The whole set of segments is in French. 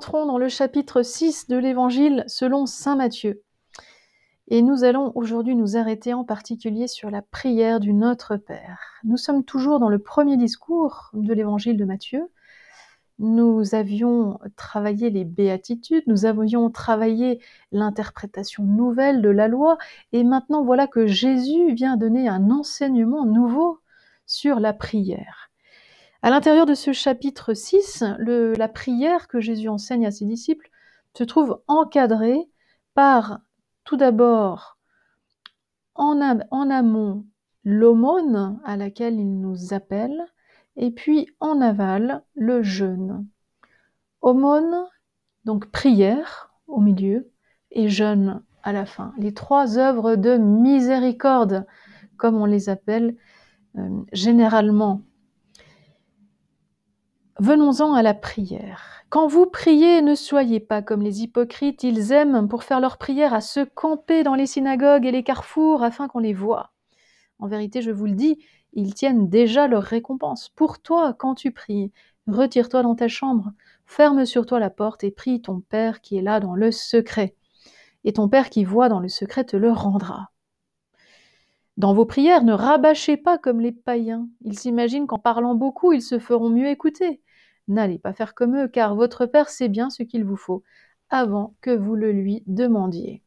Entrons dans le chapitre 6 de l'Évangile selon Saint Matthieu. Et nous allons aujourd'hui nous arrêter en particulier sur la prière du Notre Père. Nous sommes toujours dans le premier discours de l'Évangile de Matthieu. Nous avions travaillé les béatitudes, nous avions travaillé l'interprétation nouvelle de la loi, et maintenant voilà que Jésus vient donner un enseignement nouveau sur la prière. À l'intérieur de ce chapitre 6, la prière que Jésus enseigne à ses disciples se trouve encadrée par tout d'abord en, amont l'aumône à laquelle il nous appelle, et puis en aval le jeûne. Aumône, donc prière au milieu, et jeûne à la fin. Les trois œuvres de miséricorde, comme on les appelle euh, généralement Venons-en à la prière. Quand vous priez, ne soyez pas comme les hypocrites, ils aiment pour faire leur prière à se camper dans les synagogues et les carrefours afin qu'on les voie. En vérité, je vous le dis, ils tiennent déjà leur récompense. Pour toi, quand tu pries, retire-toi dans ta chambre, ferme sur toi la porte et prie ton Père qui est là dans le secret. Et ton Père qui voit dans le secret te le rendra. Dans vos prières, ne rabâchez pas comme les païens. Ils s'imaginent qu'en parlant beaucoup, ils se feront mieux écouter. N'allez pas faire comme eux, car votre Père sait bien ce qu'il vous faut, avant que vous le lui demandiez.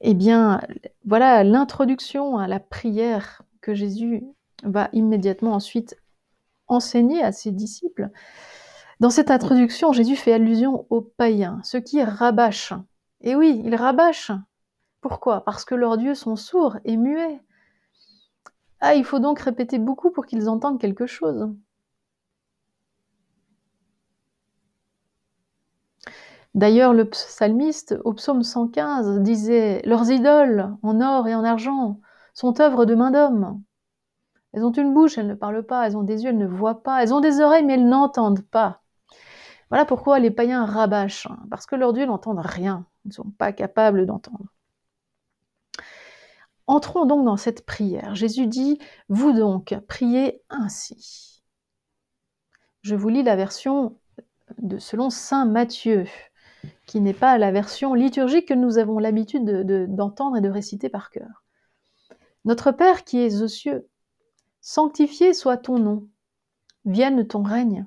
Eh bien, voilà l'introduction à la prière que Jésus va immédiatement ensuite enseigner à ses disciples. Dans cette introduction, Jésus fait allusion aux païens, ceux qui rabâchent. Et oui, ils rabâchent. Pourquoi? Parce que leurs dieux sont sourds et muets. Ah, il faut donc répéter beaucoup pour qu'ils entendent quelque chose. D'ailleurs, le psalmiste, au psaume 115, disait Leurs idoles, en or et en argent, sont œuvres de main d'homme. Elles ont une bouche, elles ne parlent pas, elles ont des yeux, elles ne voient pas, elles ont des oreilles, mais elles n'entendent pas. Voilà pourquoi les païens rabâchent, parce que leurs dieux n'entendent rien, ils ne sont pas capables d'entendre. Entrons donc dans cette prière. Jésus dit, vous donc, priez ainsi. Je vous lis la version de selon Saint Matthieu qui n'est pas la version liturgique que nous avons l'habitude d'entendre et de réciter par cœur. Notre Père qui es aux cieux, sanctifié soit ton nom, vienne ton règne.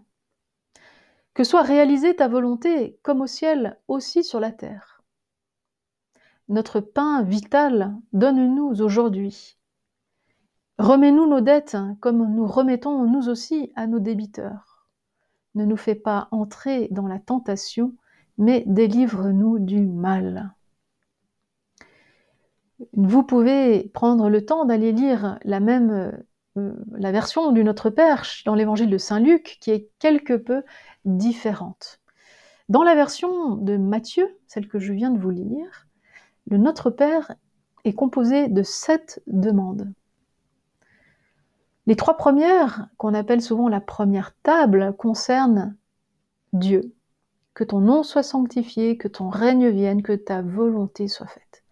Que soit réalisée ta volonté, comme au ciel, aussi sur la terre. Notre pain vital, donne-nous aujourd'hui. Remets-nous nos dettes, comme nous remettons nous aussi à nos débiteurs. Ne nous fais pas entrer dans la tentation, mais délivre-nous du mal. Vous pouvez prendre le temps d'aller lire la même euh, la version du Notre Père dans l'évangile de Saint Luc qui est quelque peu différente. Dans la version de Matthieu, celle que je viens de vous lire, le Notre Père est composé de sept demandes. Les trois premières, qu'on appelle souvent la première table, concernent Dieu, que ton nom soit sanctifié, que ton règne vienne, que ta volonté soit faite.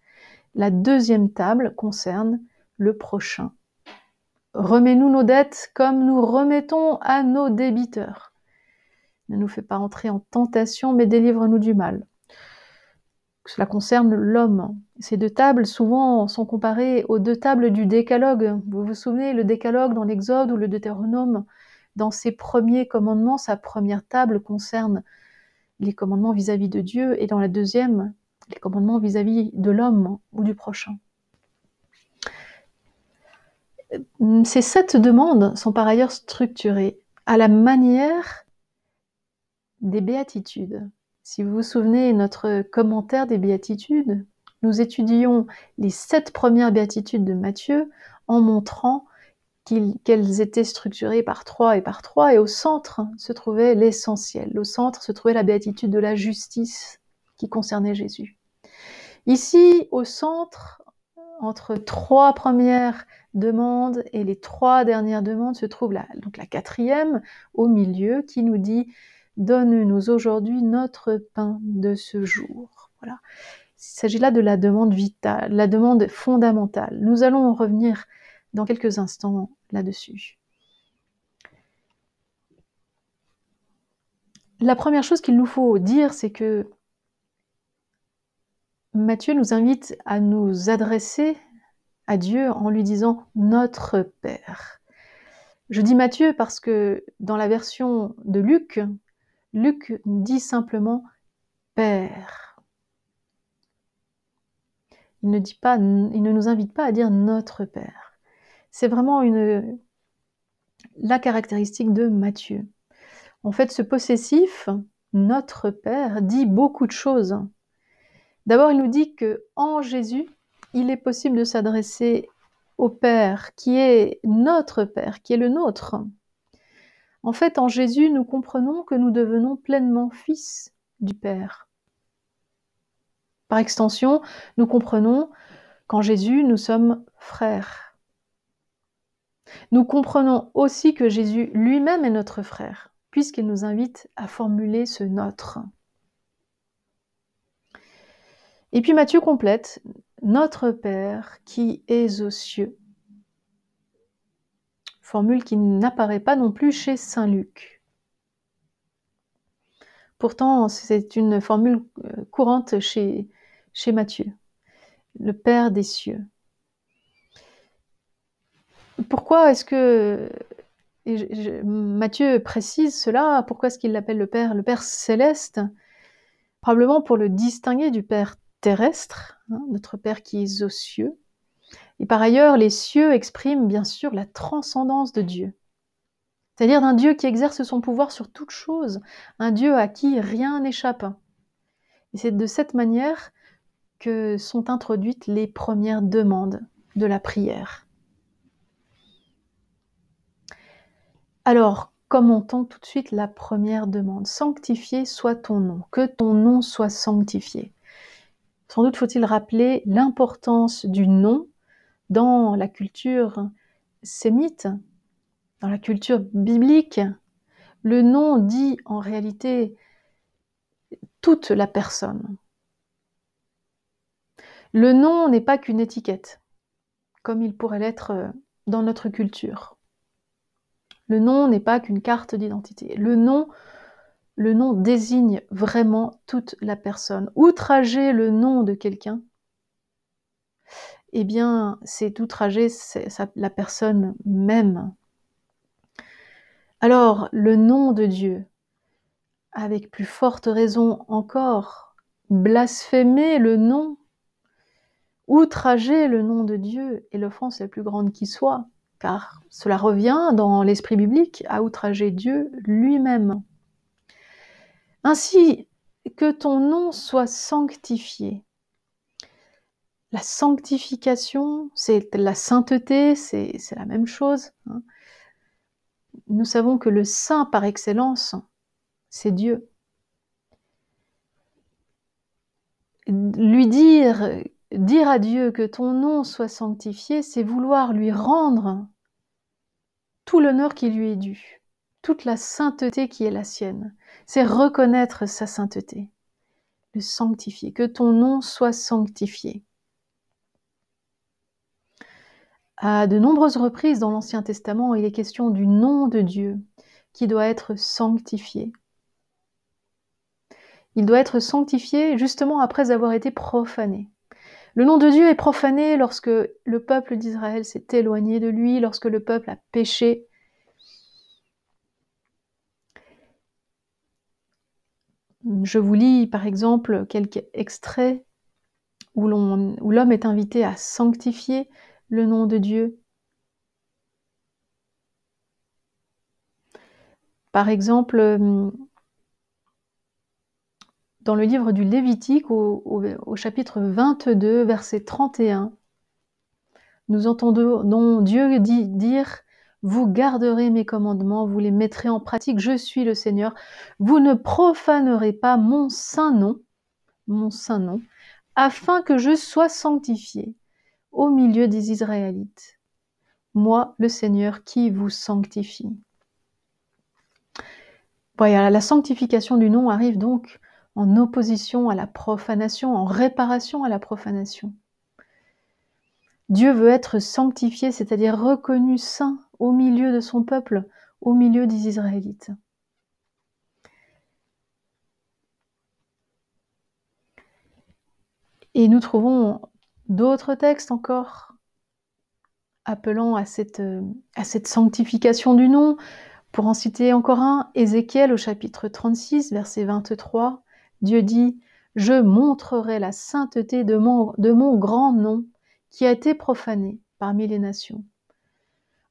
La deuxième table concerne le prochain. Remets-nous nos dettes comme nous remettons à nos débiteurs. Ne nous fais pas entrer en tentation, mais délivre-nous du mal. Cela concerne l'homme. Ces deux tables, souvent, sont comparées aux deux tables du décalogue. Vous vous souvenez, le décalogue dans l'Exode ou le Deutéronome, dans ses premiers commandements, sa première table concerne les commandements vis-à-vis de Dieu et dans la deuxième, les commandements vis-à-vis de l'homme ou du prochain. Ces sept demandes sont par ailleurs structurées à la manière des béatitudes. Si vous vous souvenez, notre commentaire des béatitudes, nous étudions les sept premières béatitudes de Matthieu en montrant qu'elles étaient structurées par trois et par trois, et au centre se trouvait l'essentiel. Au centre se trouvait la béatitude de la justice qui concernait Jésus. Ici, au centre, entre trois premières demandes et les trois dernières demandes, se trouve la, donc la quatrième au milieu qui nous dit Donne-nous aujourd'hui notre pain de ce jour. Voilà. Il s'agit là de la demande vitale, la demande fondamentale. Nous allons revenir dans quelques instants là-dessus. la première chose qu'il nous faut dire, c'est que Matthieu nous invite à nous adresser à Dieu en lui disant Notre Père. Je dis Matthieu parce que dans la version de Luc, Luc dit simplement Père. Il ne, dit pas, il ne nous invite pas à dire Notre Père. C'est vraiment la caractéristique de Matthieu. En fait, ce possessif, Notre Père, dit beaucoup de choses. D'abord, il nous dit que en Jésus, il est possible de s'adresser au Père, qui est notre Père, qui est le nôtre. En fait, en Jésus, nous comprenons que nous devenons pleinement fils du Père. Par extension, nous comprenons qu'en Jésus, nous sommes frères. Nous comprenons aussi que Jésus lui-même est notre frère, puisqu'il nous invite à formuler ce notre. Et puis Matthieu complète Notre Père qui es aux cieux. Formule qui n'apparaît pas non plus chez Saint Luc. Pourtant, c'est une formule euh, courante chez, chez Matthieu. Le Père des cieux. Pourquoi est-ce que Matthieu précise cela Pourquoi est-ce qu'il l'appelle le Père Le Père céleste? Probablement pour le distinguer du Père terrestre, hein, notre Père qui est aux cieux. Et par ailleurs, les cieux expriment bien sûr la transcendance de Dieu. C'est-à-dire d'un Dieu qui exerce son pouvoir sur toute chose, un Dieu à qui rien n'échappe. Et c'est de cette manière que sont introduites les premières demandes de la prière. Alors, commentons tout de suite la première demande. Sanctifié soit ton nom, que ton nom soit sanctifié. Sans doute faut-il rappeler l'importance du nom dans la culture sémite, dans la culture biblique. Le nom dit en réalité toute la personne. Le nom n'est pas qu'une étiquette, comme il pourrait l'être dans notre culture. Le nom n'est pas qu'une carte d'identité. Le nom le nom désigne vraiment toute la personne. Outrager le nom de quelqu'un, eh bien, c'est outrager la personne même. Alors, le nom de Dieu, avec plus forte raison encore, blasphémer le nom, outrager le nom de Dieu est l'offense la plus grande qui soit, car cela revient dans l'esprit biblique à outrager Dieu lui-même. Ainsi, que ton nom soit sanctifié. La sanctification, c'est la sainteté, c'est la même chose. Hein. Nous savons que le saint par excellence, c'est Dieu. Lui dire, dire à Dieu que ton nom soit sanctifié, c'est vouloir lui rendre tout l'honneur qui lui est dû toute la sainteté qui est la sienne. C'est reconnaître sa sainteté, le sanctifier, que ton nom soit sanctifié. À de nombreuses reprises dans l'Ancien Testament, il est question du nom de Dieu qui doit être sanctifié. Il doit être sanctifié justement après avoir été profané. Le nom de Dieu est profané lorsque le peuple d'Israël s'est éloigné de lui, lorsque le peuple a péché, Je vous lis par exemple quelques extraits où l'homme est invité à sanctifier le nom de Dieu. Par exemple, dans le livre du Lévitique, au, chapitre 22, verset 31, nous entendons Dieu dire vous garderez mes commandements, vous les mettrez en pratique, je suis le Seigneur. Vous ne profanerez pas mon saint nom, mon saint nom, afin que je sois sanctifié au milieu des Israélites. Moi, le Seigneur, qui vous sanctifie. Voilà, la sanctification du nom arrive donc en opposition à la profanation, en réparation à la profanation. Dieu veut être sanctifié, c'est-à-dire reconnu saint au milieu de son peuple, au milieu des Israélites. Et nous trouvons d'autres textes encore appelant à cette, sanctification du nom. Pour en citer encore un, Ézéchiel au chapitre 36, verset 23, Dieu dit Je montrerai la sainteté de mon, grand nom qui a été profané parmi les nations.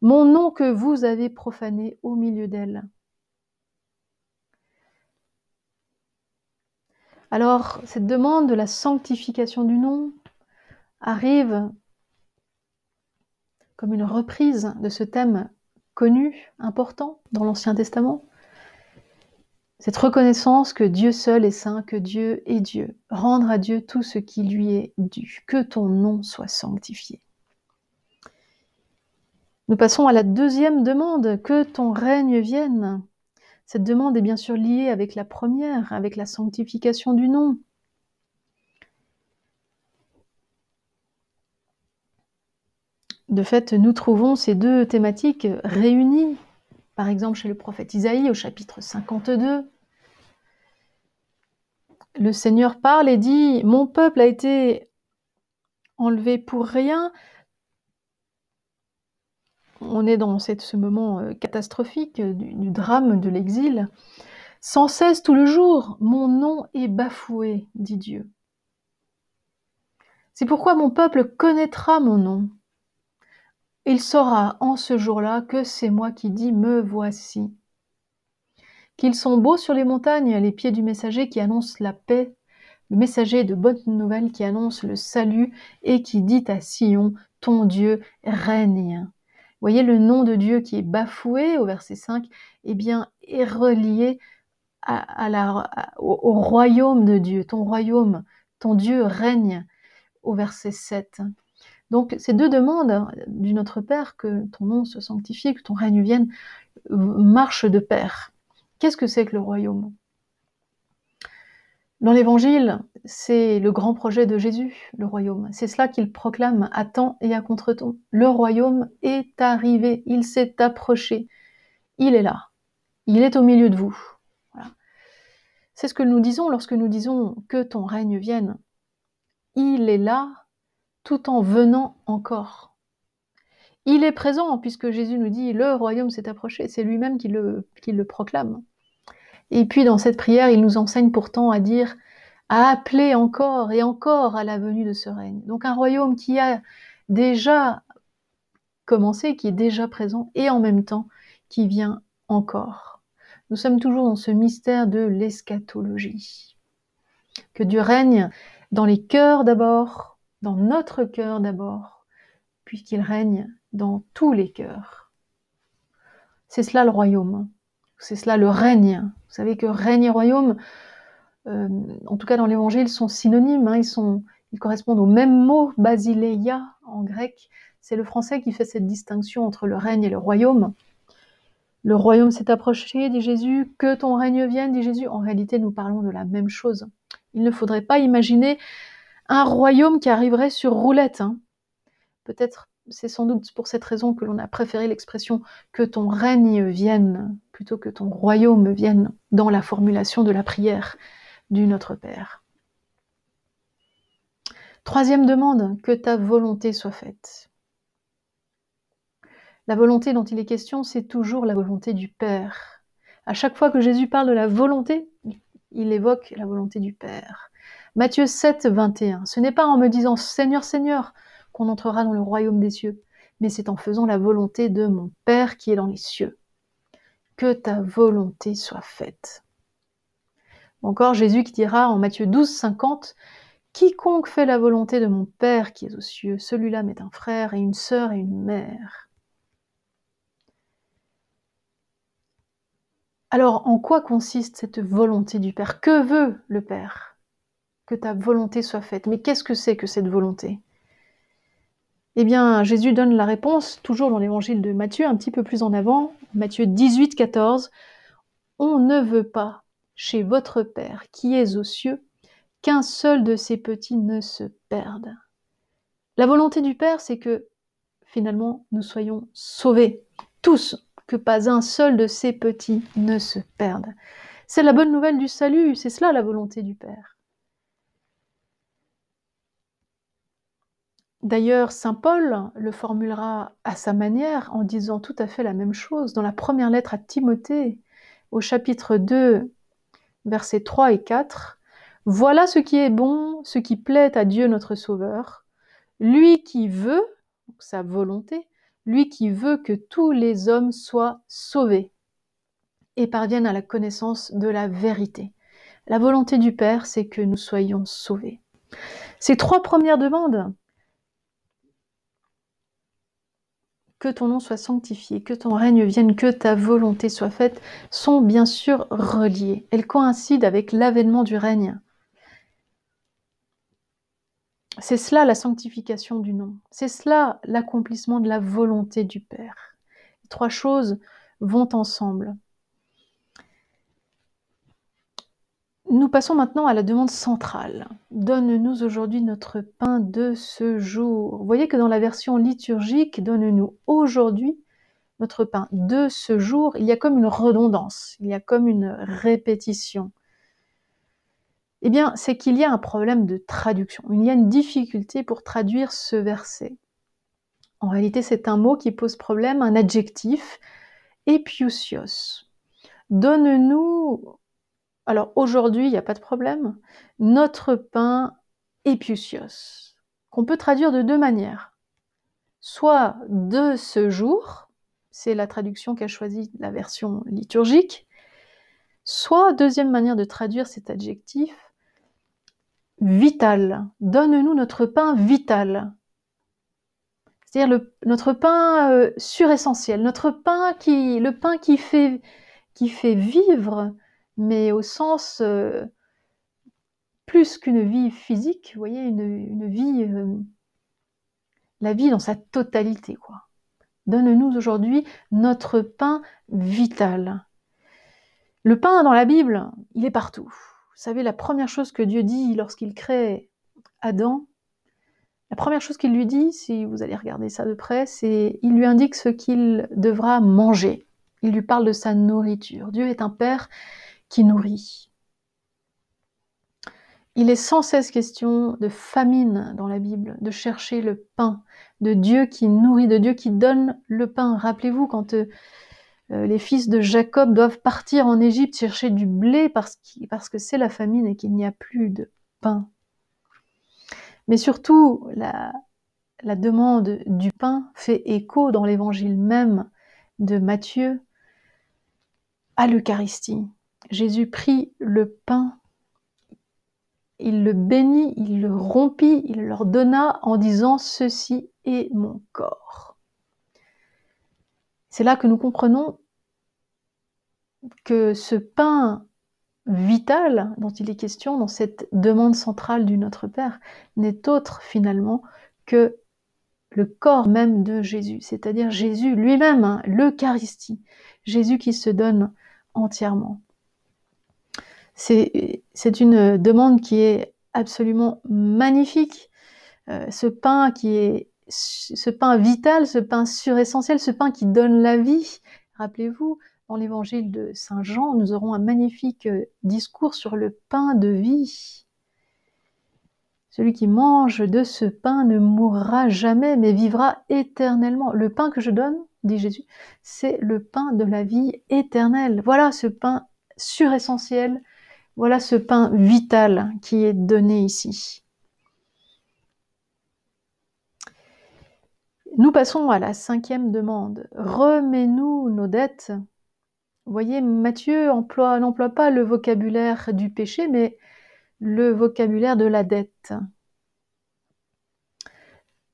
Mon nom que vous avez profané au milieu d'elles. Alors, cette demande de la sanctification du nom arrive comme une reprise de ce thème connu, important dans l'Ancien Testament. Cette reconnaissance que Dieu seul est saint, que Dieu est Dieu. Rendre à Dieu tout ce qui lui est dû. Que ton nom soit sanctifié. Nous passons à la deuxième demande, que ton règne vienne. Cette demande est bien sûr liée avec la première, avec la sanctification du nom. De fait, nous trouvons ces deux thématiques réunies, par exemple chez le prophète Isaïe au chapitre 52. Le Seigneur parle et dit, Mon peuple a été enlevé pour rien. On est dans ce moment euh, catastrophique du, du drame de l'exil. Sans cesse tout le jour, mon nom est bafoué, dit Dieu. C'est pourquoi mon peuple connaîtra mon nom. Il saura en ce jour-là que c'est moi qui dis Me voici. Qu'ils sont beaux sur les montagnes, les pieds du messager qui annonce la paix, le messager de bonnes nouvelles qui annonce le salut et qui dit à Sion Ton Dieu règne. Voyez le nom de Dieu qui est bafoué au verset 5, eh bien, est relié la, au royaume de Dieu. Ton royaume, ton Dieu règne au verset 7. Donc ces deux demandes du Notre Père, que ton nom se sanctifie, que ton règne vienne, marchent de pair. Qu'est-ce que c'est que le royaume? Dans l'Évangile, c'est le grand projet de Jésus, le royaume. C'est cela qu'il proclame à temps et à contre-temps. Le royaume est arrivé, il s'est approché, il est là, il est au milieu de vous. C'est ce que nous disons lorsque nous disons que ton règne vienne. Il est là tout en venant encore. Il est présent, puisque Jésus nous dit le royaume s'est approché, c'est lui-même qui le, proclame. Et puis dans cette prière, il nous enseigne pourtant à dire, à appeler encore et encore à la venue de ce règne. Donc un royaume qui a déjà commencé, qui est déjà présent, et en même temps qui vient encore. Nous sommes toujours dans ce mystère de l'eschatologie. Que Dieu règne dans les cœurs d'abord, dans notre cœur d'abord, puisqu'il règne dans tous les cœurs. C'est cela le royaume, c'est cela le règne. Vous savez que règne et royaume, euh, en tout cas dans l'évangile, sont synonymes, hein. ils, sont, ils correspondent au même mot, basileia en grec. C'est le français qui fait cette distinction entre le règne et le royaume. Le royaume s'est approché, dit Jésus, que ton règne vienne, dit Jésus. En réalité, nous parlons de la même chose. Il ne faudrait pas imaginer un royaume qui arriverait sur roulette. Hein. Peut-être c'est sans doute pour cette raison que l'on a préféré l'expression que ton règne vienne plutôt que ton royaume vienne dans la formulation de la prière du Notre Père. Troisième demande, que ta volonté soit faite. La volonté dont il est question, c'est toujours la volonté du Père. À chaque fois que Jésus parle de la volonté, il évoque la volonté du Père. Matthieu 7, 21. Ce n'est pas en me disant Seigneur, Seigneur qu'on entrera dans le royaume des cieux, mais c'est en faisant la volonté de mon Père qui est dans les cieux. Que ta volonté soit faite. Encore Jésus qui dira en Matthieu 12, 50, Quiconque fait la volonté de mon Père qui est aux cieux, celui-là m'est un frère et une sœur et une mère. Alors, en quoi consiste cette volonté du Père? Que veut le Père? Que ta volonté soit faite. Mais qu'est-ce que c'est que cette volonté? Eh bien, Jésus donne la réponse, toujours dans l'évangile de Matthieu, un petit peu plus en avant, Matthieu 18, 14. On ne veut pas, chez votre Père qui est aux cieux, qu'un seul de ses petits ne se perde. La volonté du Père, c'est que finalement nous soyons sauvés, tous, que pas un seul de ses petits ne se perde. C'est la bonne nouvelle du salut, c'est cela la volonté du Père. D'ailleurs, saint Paul le formulera à sa manière en disant tout à fait la même chose dans la première lettre à Timothée, au chapitre 2, versets 3 et 4. Voilà ce qui est bon, ce qui plaît à Dieu notre Sauveur, lui qui veut, sa volonté, lui qui veut que tous les hommes soient sauvés et parviennent à la connaissance de la vérité. La volonté du Père, c'est que nous soyons sauvés. Ces trois premières demandes, que ton nom soit sanctifié, que ton règne vienne, que ta volonté soit faite, sont bien sûr reliées. Elles coïncident avec l'avènement du règne. C'est cela la sanctification du nom. C'est cela l'accomplissement de la volonté du Père. Les trois choses vont ensemble. Nous passons maintenant à la demande centrale. Donne-nous aujourd'hui notre pain de ce jour. Vous voyez que dans la version liturgique, donne-nous aujourd'hui notre pain de ce jour, il y a comme une redondance, il y a comme une répétition. Eh bien, c'est qu'il y a un problème de traduction. Il y a une difficulté pour traduire ce verset. En réalité, c'est un mot qui pose problème, un adjectif, epiousios. Donne-nous alors aujourd'hui, il n'y a pas de problème. Notre pain épiusios, qu'on peut traduire de deux manières. Soit de ce jour, c'est la traduction qu'a choisie la version liturgique, soit deuxième manière de traduire cet adjectif, vital. Donne-nous notre pain vital. C'est-à-dire notre pain euh, suressentiel, notre pain qui, le pain qui fait vivre mais au sens euh, plus qu'une vie physique, vous voyez, une, vie, euh, la vie dans sa totalité, quoi. Donne-nous aujourd'hui notre pain vital. Le pain dans la Bible, il est partout. Vous savez, la première chose que Dieu dit lorsqu'il crée Adam, la première chose qu'il lui dit, si vous allez regarder ça de près, c'est il lui indique ce qu'il devra manger. Il lui parle de sa nourriture. Dieu est un père qui nourrit. Il est sans cesse question de famine dans la Bible, de chercher le pain, de Dieu qui nourrit, de Dieu qui donne le pain. Rappelez-vous quand euh, euh, les fils de Jacob doivent partir en Égypte chercher du blé parce, que c'est la famine et qu'il n'y a plus de pain. Mais surtout, la demande du pain fait écho dans l'évangile même de Matthieu à l'Eucharistie. Jésus prit le pain, il le bénit, il le rompit, il leur donna en disant Ceci est mon corps. C'est là que nous comprenons que ce pain vital dont il est question dans cette demande centrale du Notre Père n'est autre finalement que le corps même de Jésus, c'est-à-dire Jésus lui-même, hein, l'Eucharistie, Jésus qui se donne entièrement. C'est une demande qui est absolument magnifique. Euh, ce pain qui est ce pain vital, ce pain suressentiel, ce pain qui donne la vie. Rappelez-vous, dans l'évangile de Saint Jean, nous aurons un magnifique euh, discours sur le pain de vie. Celui qui mange de ce pain ne mourra jamais, mais vivra éternellement. Le pain que je donne, dit Jésus, c'est le pain de la vie éternelle. Voilà ce pain suressentiel, voilà ce pain vital qui est donné ici. Nous passons à la cinquième demande. Remets-nous nos dettes. Voyez, Matthieu n'emploie pas le vocabulaire du péché, mais le vocabulaire de la dette.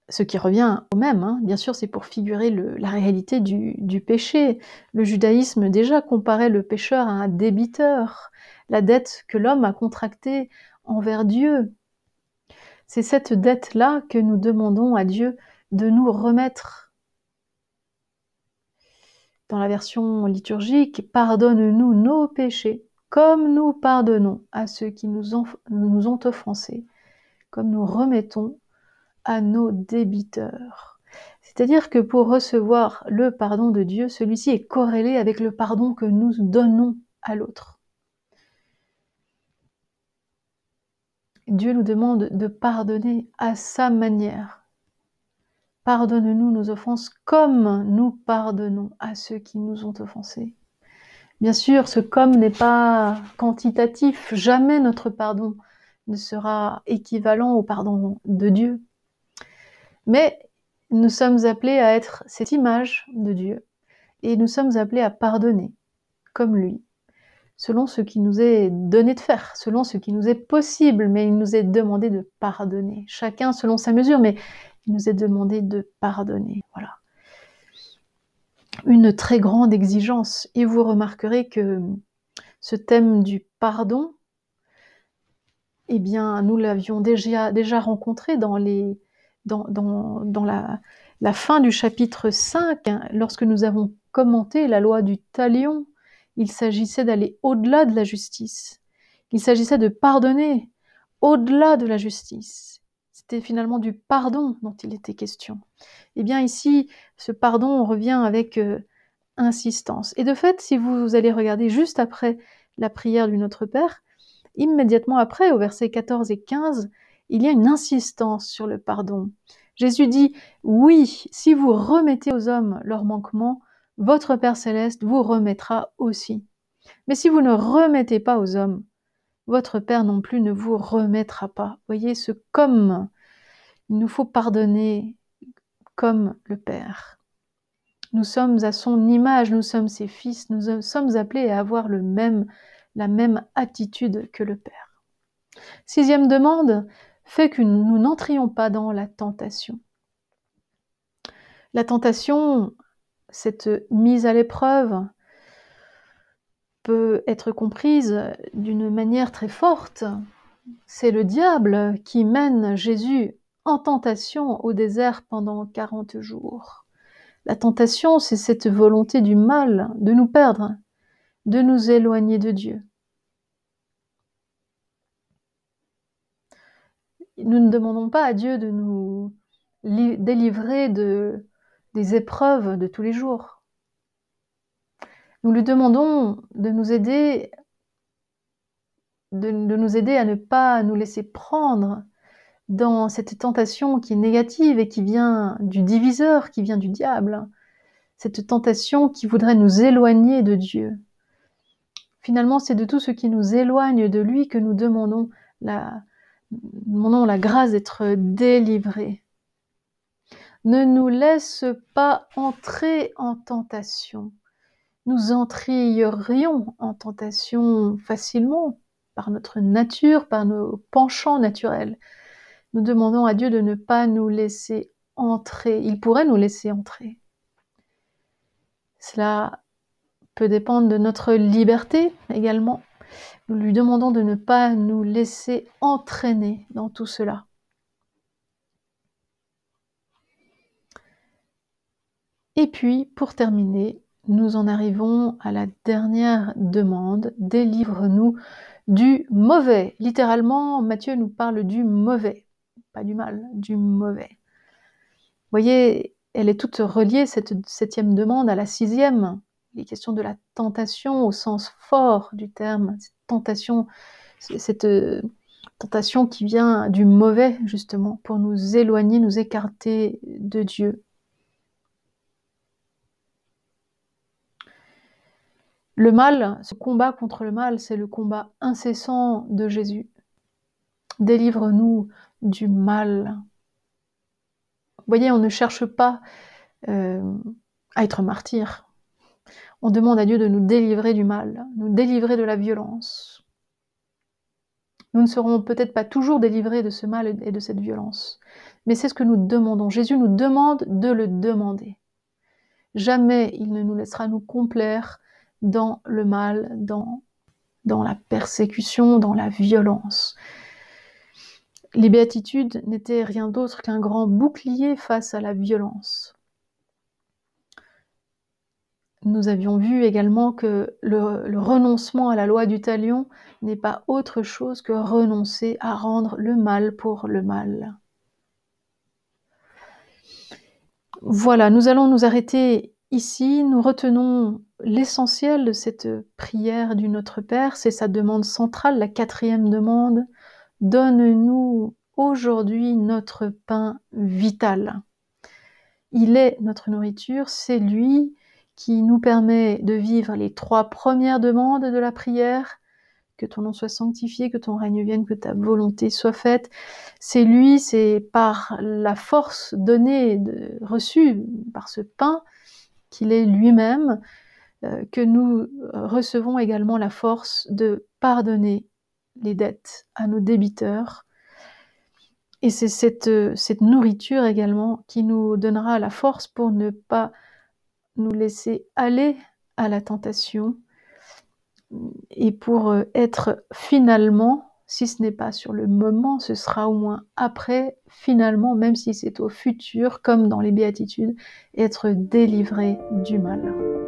Ce qui revient au même, hein. bien sûr, c'est pour figurer la réalité du, péché. Le judaïsme déjà comparait le pécheur à un débiteur la dette que l'homme a contractée envers Dieu. C'est cette dette-là que nous demandons à Dieu de nous remettre. Dans la version liturgique, pardonne-nous nos péchés, comme nous pardonnons à ceux qui nous ont, offensés, comme nous remettons à nos débiteurs. C'est-à-dire que pour recevoir le pardon de Dieu, celui-ci est corrélé avec le pardon que nous donnons à l'autre. Dieu nous demande de pardonner à sa manière. Pardonne-nous nos offenses comme nous pardonnons à ceux qui nous ont offensés. Bien sûr, ce comme n'est pas quantitatif. Jamais notre pardon ne sera équivalent au pardon de Dieu. Mais nous sommes appelés à être cette image de Dieu et nous sommes appelés à pardonner comme lui, selon ce qui nous est donné de faire, selon ce qui nous est possible, mais il nous est demandé de pardonner, chacun selon sa mesure, mais il nous est demandé de pardonner. Voilà. Une très grande exigence. Et vous remarquerez que ce thème du pardon, eh bien, nous l'avions déjà, déjà rencontré dans, la, fin du chapitre 5, hein, lorsque nous avons commenté la loi du talion. Il s'agissait d'aller au-delà de la justice. Il s'agissait de pardonner au-delà de la justice. C'était finalement du pardon dont il était question. Eh bien ici, ce pardon revient avec euh, insistance. Et de fait, si vous allez regarder juste après la prière du Notre Père, immédiatement après, au verset 14 et 15, il y a une insistance sur le pardon. Jésus dit, oui, si vous remettez aux hommes leurs manquements, votre Père céleste vous remettra aussi. Mais si vous ne remettez pas aux hommes, votre Père non plus ne vous remettra pas. Voyez ce comme. Il nous faut pardonner comme le Père. Nous sommes à son image, nous sommes ses fils, nous sommes appelés à avoir le la même attitude que le Père. Sixième demande fait que nous n'entrions pas dans la tentation. La tentation, cette mise à l'épreuve, peut être comprise d'une manière très forte. C'est le diable qui mène Jésus en tentation au désert pendant 40 jours. La tentation, c'est cette volonté du mal de nous perdre, de nous éloigner de Dieu. Nous ne demandons pas à Dieu de nous délivrer de, des épreuves de tous les jours. Nous lui demandons de nous aider, de, nous aider à ne pas nous laisser prendre dans cette tentation qui est négative et qui vient du diviseur, qui vient du diable, cette tentation qui voudrait nous éloigner de Dieu. Finalement, c'est de tout ce qui nous éloigne de lui que nous demandons la, demandons la grâce d'être délivrés. Ne nous laisse pas entrer en tentation. Nous entrierions en tentation facilement par notre nature, par nos penchants naturels. Nous demandons à Dieu de ne pas nous laisser entrer. Il pourrait nous laisser entrer. Cela peut dépendre de notre liberté également. Nous lui demandons de ne pas nous laisser entraîner dans tout cela. Et puis, pour terminer, nous en arrivons à la dernière demande. Délivre-nous du mauvais. Littéralement, Matthieu nous parle du mauvais, pas du mal, du mauvais. Vous voyez, elle est toute reliée, cette septième demande, à la sixième. Il est question de la tentation au sens fort du terme, cette tentation, cette euh, tentation qui vient du mauvais, justement, pour nous éloigner, nous écarter de Dieu. Le mal, ce combat contre le mal, c'est le combat incessant de Jésus. Délivre-nous du mal. Vous voyez, on ne cherche pas euh, à être martyr. On demande à Dieu de nous délivrer du mal, nous délivrer de la violence. Nous ne serons peut-être pas toujours délivrés de ce mal et de cette violence, mais c'est ce que nous demandons. Jésus nous demande de le demander. Jamais il ne nous laissera nous complaire dans le mal, dans, la persécution, dans la violence. Les béatitudes n'étaient rien d'autre qu'un grand bouclier face à la violence nous avions vu également que le, renoncement à la loi du talion n'est pas autre chose que renoncer à rendre le mal pour le mal. Voilà, nous allons nous arrêter ici. Nous retenons l'essentiel de cette prière du Notre Père, c'est sa demande centrale, la quatrième demande. Donne-nous aujourd'hui notre pain vital. Il est notre nourriture, c'est lui qui nous permet de vivre les trois premières demandes de la prière, que ton nom soit sanctifié, que ton règne vienne, que ta volonté soit faite. C'est lui, c'est par la force donnée, reçue par ce pain qu'il est lui-même, que nous recevons également la force de pardonner les dettes à nos débiteurs. Et c'est cette, cette nourriture également qui nous donnera la force pour ne pas nous laisser aller à la tentation et pour être finalement, si ce n'est pas sur le moment, ce sera au moins après, finalement, même si c'est au futur, comme dans les béatitudes, être délivré du mal.